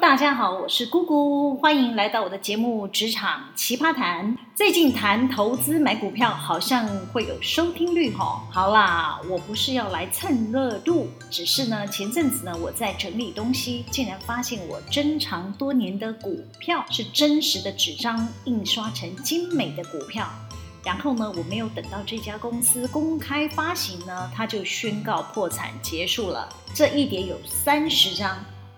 大家好，我是姑姑，欢迎来到我的节目《职场奇葩谈》。最近谈投资买股票好像会有收听率哈。好啦，我不是要来蹭热度，只是呢，前阵子呢，我在整理东西，竟然发现我珍藏多年的股票是真实的纸张印刷成精美的股票。然后呢，我没有等到这家公司公开发行呢，它就宣告破产结束了。这一叠有三十张。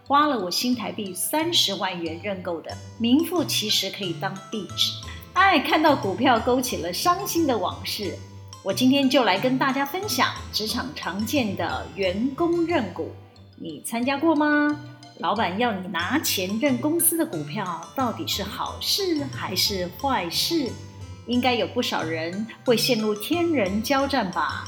花了我新台币三十万元认购的，名副其实可以当壁纸。哎，看到股票勾起了伤心的往事。我今天就来跟大家分享职场常见的员工认股，你参加过吗？老板要你拿钱认公司的股票，到底是好事还是坏事？应该有不少人会陷入天人交战吧。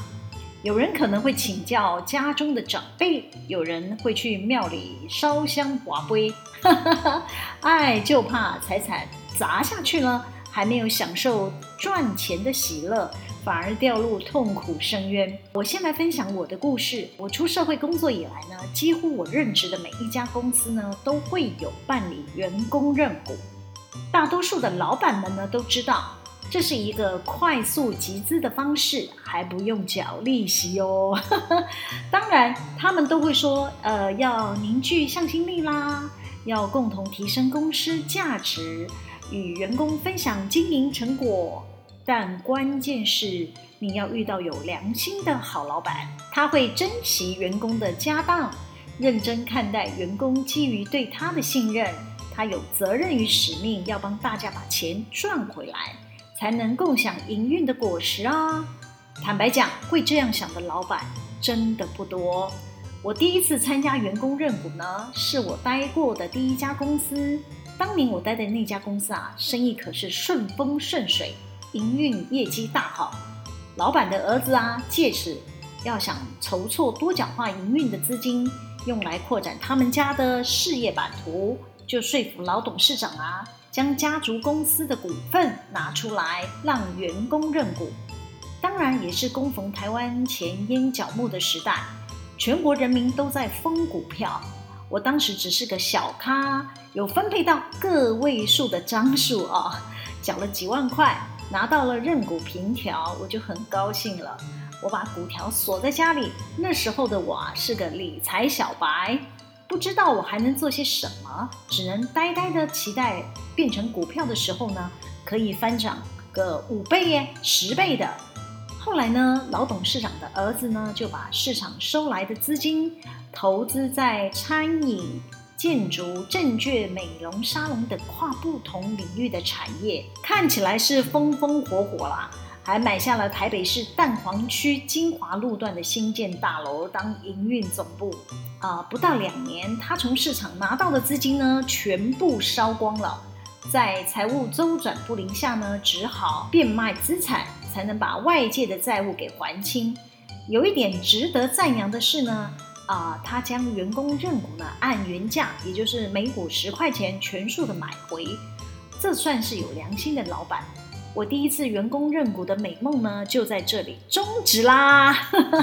有人可能会请教家中的长辈，有人会去庙里烧香拔杯，哈哈哈，哎，就怕财产砸下去了，还没有享受赚钱的喜乐，反而掉入痛苦深渊。我先来分享我的故事。我出社会工作以来呢，几乎我任职的每一家公司呢，都会有办理员工认股。大多数的老板们呢，都知道。这是一个快速集资的方式，还不用缴利息哦。当然，他们都会说，呃，要凝聚向心力啦，要共同提升公司价值，与员工分享经营成果。但关键是，你要遇到有良心的好老板，他会珍惜员工的家当，认真看待员工，基于对他的信任，他有责任与使命，要帮大家把钱赚回来。才能共享营运的果实啊！坦白讲，会这样想的老板真的不多。我第一次参加员工认股呢，是我待过的第一家公司。当年我待的那家公司啊，生意可是顺风顺水，营运业绩大好。老板的儿子啊，借此要想筹措多角化营运的资金，用来扩展他们家的事业版图，就说服老董事长啊。将家族公司的股份拿出来让员工认股，当然也是供逢台湾前烟脚木的时代，全国人民都在疯股票。我当时只是个小咖，有分配到个位数的张数啊，缴了几万块，拿到了认股凭条，我就很高兴了。我把股条锁在家里，那时候的我啊，是个理财小白。不知道我还能做些什么，只能呆呆的期待变成股票的时候呢，可以翻涨个五倍耶、十倍的。后来呢，老董事长的儿子呢，就把市场收来的资金投资在餐饮、建筑、证券、美容沙龙等跨不同领域的产业，看起来是风风火火啦。还买下了台北市蛋黄区金华路段的新建大楼当营运总部，啊、不到两年，他从市场拿到的资金呢，全部烧光了，在财务周转不灵下呢，只好变卖资产，才能把外界的债务给还清。有一点值得赞扬的是呢，啊、他将员工认股呢按原价，也就是每股十块钱全数的买回，这算是有良心的老板。我第一次员工认股的美梦呢，就在这里终止啦。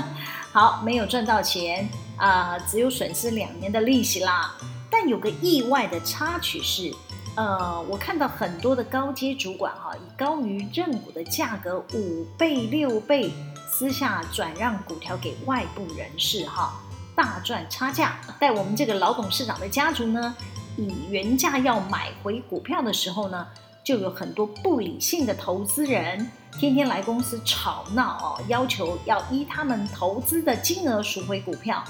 好，没有赚到钱啊、只有损失两年的利息啦。但有个意外的插曲是，呃，我看到很多的高阶主管哈，以高于认股的价格五倍、六倍，私下转让股条给外部人士哈，大赚差价。在我们这个老董事长的家族呢，以原价要买回股票的时候呢。就有很多不理性的投资人，天天来公司吵闹哦，要求要依他们投资的金额赎回股票。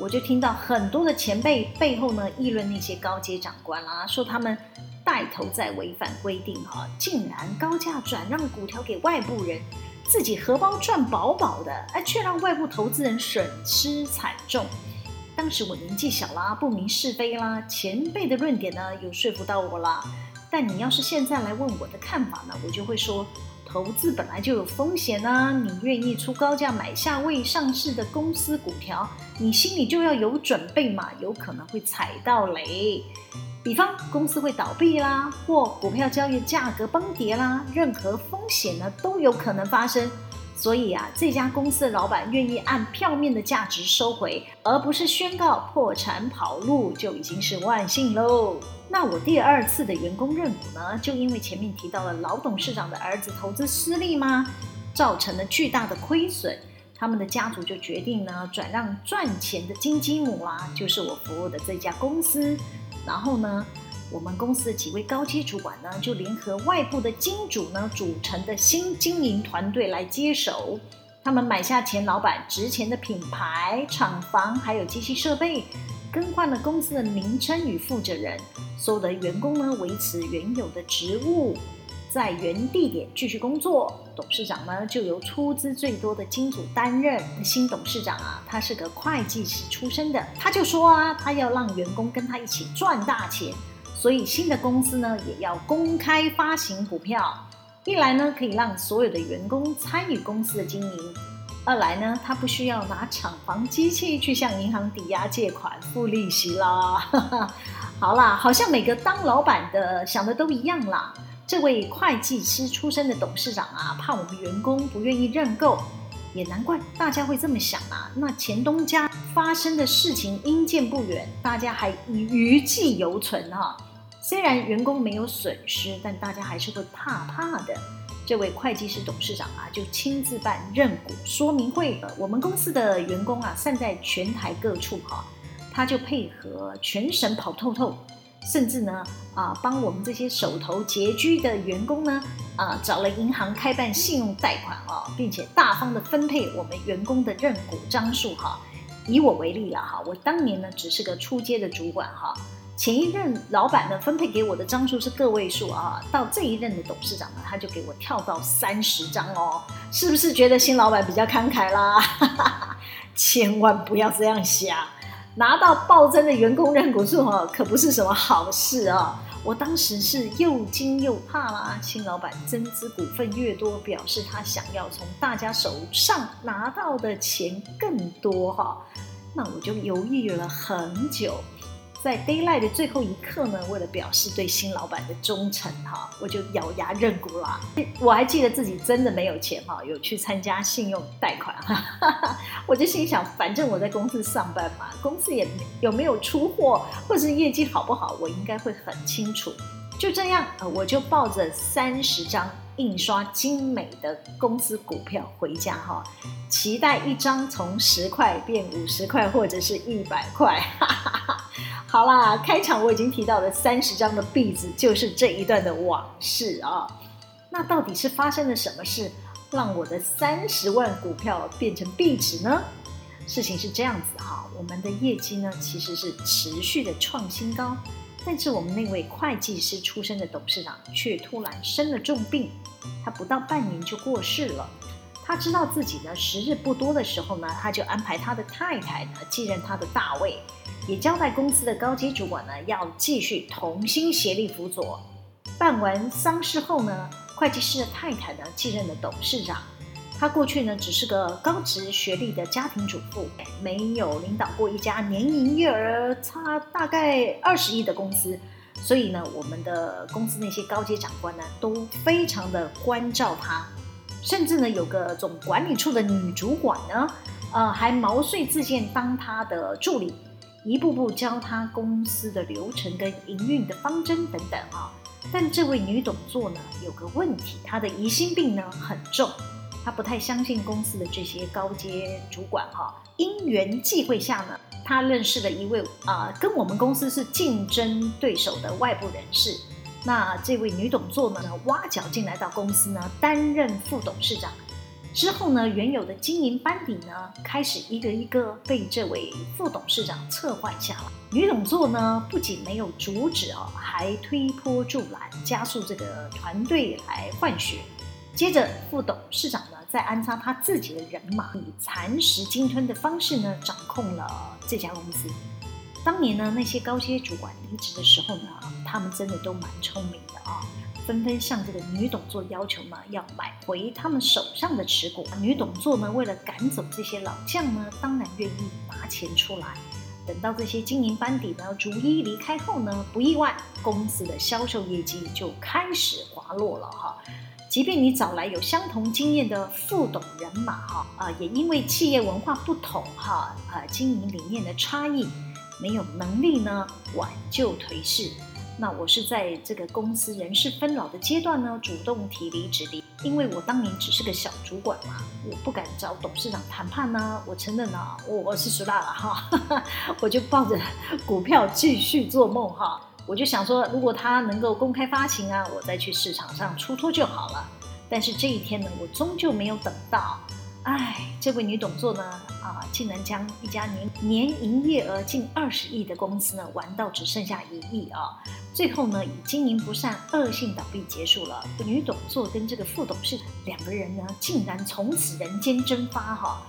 我就听到很多的前辈背后呢议论那些高阶长官啦，说他们带头在违反规定哈，竟然高价转让股条给外部人，自己荷包赚饱饱的，哎，却让外部投资人损失惨重。当时我年纪小啦，不明是非啦，前辈的论点呢有说服到我啦。但你要是现在来问我的看法呢，我就会说，投资本来就有风险呢、啊。你愿意出高价买下未上市的公司股票，你心里就要有准备嘛，有可能会踩到雷。比方公司会倒闭啦，或股票交易价格崩跌啦，任何风险呢都有可能发生。所以啊，这家公司的老板愿意按票面的价值收回，而不是宣告破产跑路，就已经是万幸喽。那我第二次的员工认股呢，就因为前面提到了老董事长的儿子投资失利吗？造成了巨大的亏损，他们的家族就决定呢，转让赚钱的金鸡母啊，就是我服务的这家公司。然后呢，我们公司的几位高阶主管呢，就联合外部的金主呢组成的新经营团队来接手。他们买下前老板值钱的品牌、厂房，还有机器设备，更换了公司的名称与负责人。所有的员工呢，维持原有的职务，在原地点继续工作。董事长呢，就由出资最多的金主担任。新董事长啊，他是个会计师出身的，他就说啊，他要让员工跟他一起赚大钱。所以新的公司呢，也要公开发行股票，一来呢，可以让所有的员工参与公司的经营；二来呢，他不需要拿厂房机器去向银行抵押借款付利息啦。好啦，好像每个当老板的想的都一样啦。这位会计师出身的董事长啊，怕我们员工不愿意认购，也难怪大家会这么想啊。那前东家发生的事情因见不远，大家还余悸犹存哈。虽然员工没有损失，但大家还是会怕怕的。这位会计师董事长啊，就亲自办认股说明会。我们公司的员工啊，散在全台各处哈，他就配合全省跑透透，甚至呢啊，帮我们这些手头拮据的员工呢啊，找了银行开办信用贷款啊，并且大方的分配我们员工的认股张数哈。以我为例了哈，我当年呢只是个初阶的主管哈。前一任老板呢，分配给我的张数是个位数啊，到这一任的董事长呢，他就给我跳到三十张哦，是不是觉得新老板比较慷慨啦？千万不要这样想，拿到暴增的员工认股数哦，可不是什么好事啊！我当时是又惊又怕啦，新老板增资股份越多，表示他想要从大家手上拿到的钱更多哈，那我就犹豫了很久。在 Daylight 的最后一刻呢，为了表示对新老板的忠诚哈，我就咬牙认股啦。我还记得自己真的没有钱哈，有去参加信用贷款哈，我就心想，反正我在公司上班嘛，公司也有没有出货或是业绩好不好，我应该会很清楚。就这样，我就抱着三十张印刷精美的公司股票回家哈，期待一张从十块变五十块或者是一百块。哈哈哈。好啦，开场我已经提到了三十张的壁纸，就是这一段的往事啊。那到底是发生了什么事，让我的三十万股票变成壁纸呢？事情是这样子哈，我们的业绩呢其实是持续的创新高，但是我们那位会计师出身的董事长却突然生了重病，他不到半年就过世了。他知道自己呢时日不多的时候呢，他就安排他的太太呢继任他的大位。也交代公司的高阶主管呢，要继续同心协力辅佐。办完丧事后呢，会计师的太太呢继任了董事长。她过去呢只是个高职学历的家庭主妇，没有领导过一家年营业额差大概二十亿的公司，所以呢，我们的公司那些高阶长官呢都非常的关照她，甚至呢有个总管理处的女主管呢，呃，还毛遂自荐当她的助理。一步步教他公司的流程跟营运的方针等等啊，但这位女董座呢有个问题，她的疑心病呢很重，她不太相信公司的这些高阶主管哈。因缘际会下呢，她认识了一位啊、跟我们公司是竞争对手的外部人士，那这位女董座呢挖角进来到公司呢担任副董事长。之后呢，原有的经营班底呢，开始一个一个被这位副董事长撤换下来。女董座呢，不仅没有阻止哦，还推波助澜，加速这个团队来换血。接着，副董事长呢，再安插他自己的人马，以蚕食鲸吞的方式呢，掌控了这家公司。当年呢，那些高阶主管离职的时候呢，他们真的都蛮聪明的啊。纷纷向这个女董座要求呢，要买回他们手上的持股。女董座呢，为了赶走这些老将呢，当然愿意拿钱出来。等到这些经营班底呢，逐一离开后呢，不意外，公司的销售业绩就开始滑落了哈。即便你找来有相同经验的副董人马哈啊，也因为企业文化不同哈啊，经营理念的差异，没有能力呢挽救颓势。那我是在这个公司人事分老的阶段呢，主动提离职的，因为我当年只是个小主管嘛，我不敢找董事长谈判呢、我承认啊，我我是属辣了哈，我就抱着股票继续做梦哈。我就想说，如果他能够公开发行啊，我再去市场上出脱就好了。但是这一天呢，我终究没有等到。哎，这位女董座呢，啊，竟然将一家年年营业额近二十亿的公司呢，玩到只剩下一亿啊！最后呢，以经营不善、恶性倒闭结束了。女董座跟这个副董事两个人呢，竟然从此人间蒸发哈！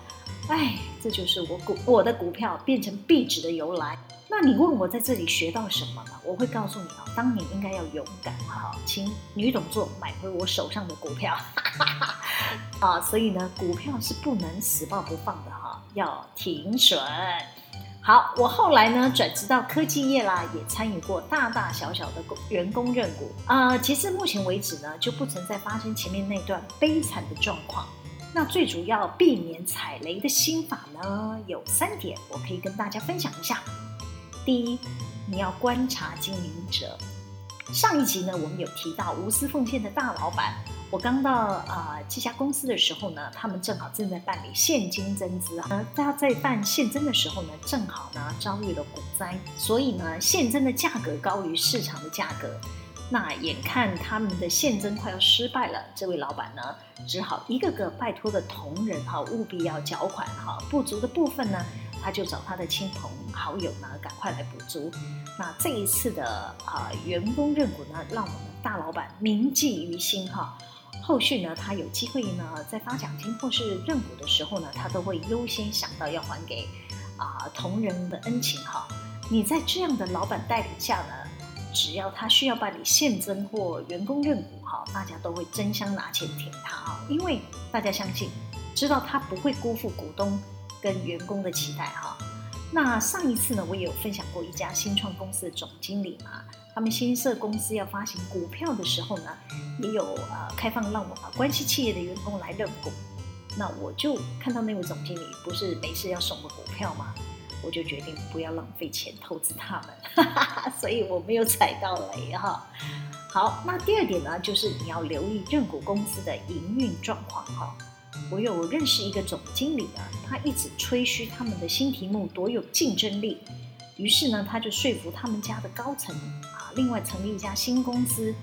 哎，这就是我股我的股票变成壁纸的由来。那你问我在这里学到什么呢？我会告诉你啊，当年应该要勇敢哈，请女董座买回我手上的股票。啊，所以呢，股票是不能死抱不放的哈，要停损。好，我后来呢转职到科技业啦，也参与过大大小小的员工认股啊。其实目前为止呢，就不曾再发生前面那段悲惨的状况。那最主要避免踩雷的心法呢，有三点，我可以跟大家分享一下。第一，你要观察经营者。上一集呢，我们有提到无私奉献的大老板。我刚到啊、呃、这家公司的时候呢，他们正好正在办理现金增资啊。大家在办现增的时候呢，正好呢遭遇了股灾，所以呢现增的价格高于市场的价格。那眼看他们的现增快要失败了，这位老板呢只好一个个拜托的同仁哈，务必要缴款哈，不足的部分呢。他就找他的亲朋好友呢，赶快来补足。那这一次的啊、呃、员工认股呢，让我们大老板铭记于心哈。后续呢，他有机会呢，在发奖金或是认股的时候呢，他都会优先想到要还给啊、同仁的恩情哈。你在这样的老板带领下呢，只要他需要办理现增或员工认股哈，大家都会争相拿钱填他啊，因为大家相信，知道他不会辜负股东。跟员工的期待哈，那上一次呢，我也有分享过一家新创公司的总经理嘛，他们新设公司要发行股票的时候呢，也有呃开放让我把关系企业的员工来认股，那我就看到那位总经理不是没事要送个股票吗？我就决定不要浪费钱投资他们，所以我没有踩到雷哈。好，那第二点呢，就是你要留意认股公司的营运状况哈。我有认识一个总经理啊，他一直吹嘘他们的新题目多有竞争力，于是呢，他就说服他们家的高层啊，另外成立一家新公司，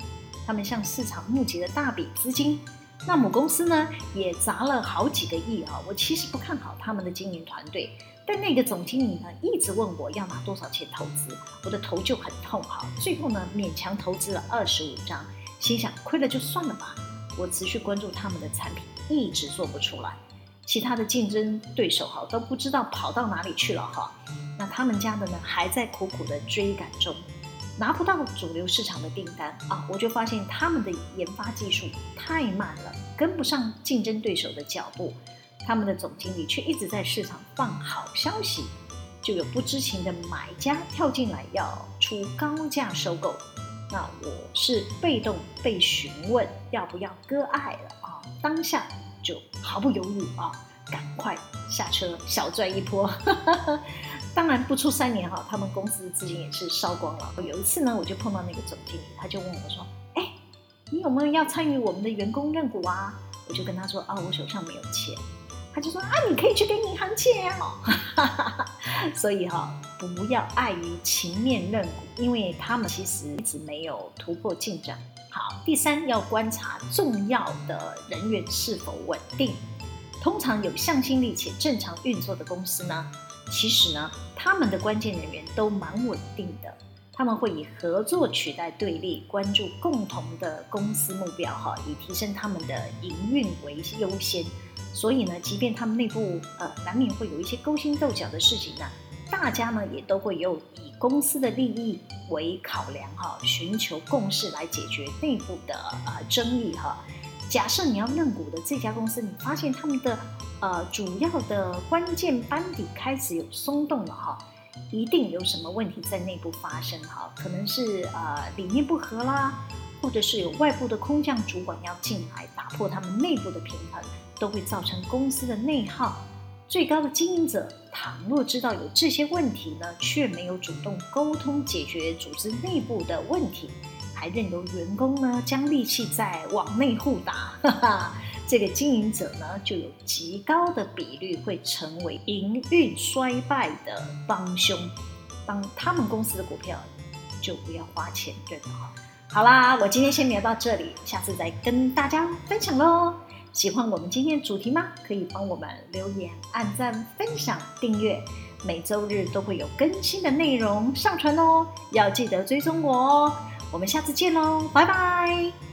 他们向市场募集了大笔资金，那母公司呢也砸了好几个亿啊。我其实不看好他们的经营团队，但那个总经理呢一直问我要拿多少钱投资，我的头就很痛哈。最后呢，勉强投资了二十五张，心想亏了就算了吧。我持续关注他们的产品，一直做不出来，其他的竞争对手哈都不知道跑到哪里去了哈。那他们家的呢还在苦苦的追赶中，拿不到主流市场的订单啊。我就发现他们的研发技术太慢了，跟不上竞争对手的脚步。他们的总经理却一直在市场放好消息，就有不知情的买家跳进来要出高价收购。那我是被动被询问要不要割爱了，当下就毫不犹豫啊，赶快下车小赚一波。当然不出三年哈，他们公司的资金也是烧光了。有一次呢，我就碰到那个总经理，他就问我说：“哎，你有没有要参与我们的员工认股啊？”我就跟他说：“啊，我手上没有钱。”他就说啊，你可以去跟银行借哦。所以哈，不要碍于情面认股，因为他们其实一直没有突破进展。好，第三要观察重要的人员是否稳定。通常有向心力且正常运作的公司呢，其实呢，他们的关键人员都蛮稳定的。他们会以合作取代对立，关注共同的公司目标哈，以提升他们的营运为优先。所以呢，即便他们内部呃难免会有一些勾心斗角的事情呢，大家呢也都会有以公司的利益为考量哈，寻求共识来解决内部的呃争议哈。假设你要认股的这家公司，你发现他们的呃主要的关键班底开始有松动了哈，一定有什么问题在内部发生哈，可能是呃理念不合啦。或者是有外部的空降主管要进来打破他们内部的平衡，都会造成公司的内耗。最高的经营者倘若知道有这些问题呢，却没有主动沟通解决组织内部的问题，还任由员工呢将力气在往内互打，哈哈，这个经营者呢就有极高的比率会成为营运衰败的帮凶。帮他们公司的股票就不要花钱，对吧？好啦，我今天先聊到这里，下次再跟大家分享喽。喜欢我们今天的主题吗？可以帮我们留言、按赞、分享、订阅，每周日都会有更新的内容上传哦。要记得追踪我哦。我们下次见喽，拜拜。